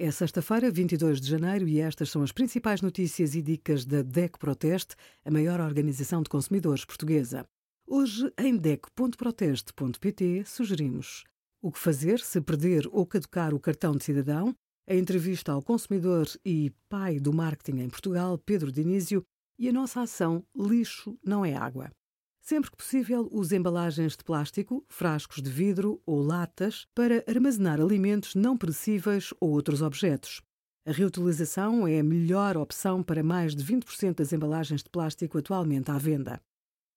É sexta-feira, 22 de janeiro, e estas são as principais notícias e dicas da DEC Proteste, a maior organização de consumidores portuguesa. Hoje, em DEC.proteste.pt, sugerimos o que fazer se perder ou caducar o cartão de cidadão, a entrevista ao consumidor e pai do marketing em Portugal, Pedro Dinísio, e a nossa ação Lixo não é água. Sempre que possível, use embalagens de plástico, frascos de vidro ou latas para armazenar alimentos não perecíveis ou outros objetos. A reutilização é a melhor opção para mais de 20% das embalagens de plástico atualmente à venda.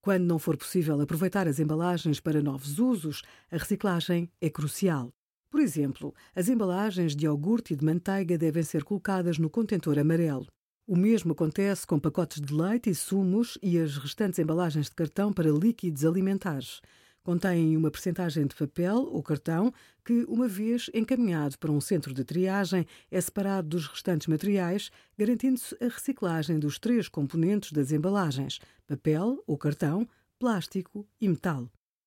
Quando não for possível aproveitar as embalagens para novos usos, a reciclagem é crucial. Por exemplo, as embalagens de iogurte e de manteiga devem ser colocadas no contentor amarelo. O mesmo acontece com pacotes de leite e sumos e as restantes embalagens de cartão para líquidos alimentares. Contêm uma percentagem de papel ou cartão que, uma vez encaminhado para um centro de triagem, é separado dos restantes materiais, garantindo-se a reciclagem dos três componentes das embalagens: papel ou cartão, plástico e metal.